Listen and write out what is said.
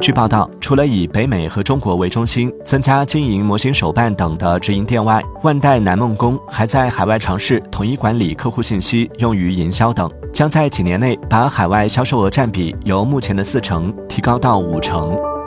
据报道除了以北美和中国为中心增加经营模型手办等的直营店外万代南梦宫还在海外尝试统一管理客户信息用于营销等。将在几年内把海外销售额占比由目前的四成提高到五成。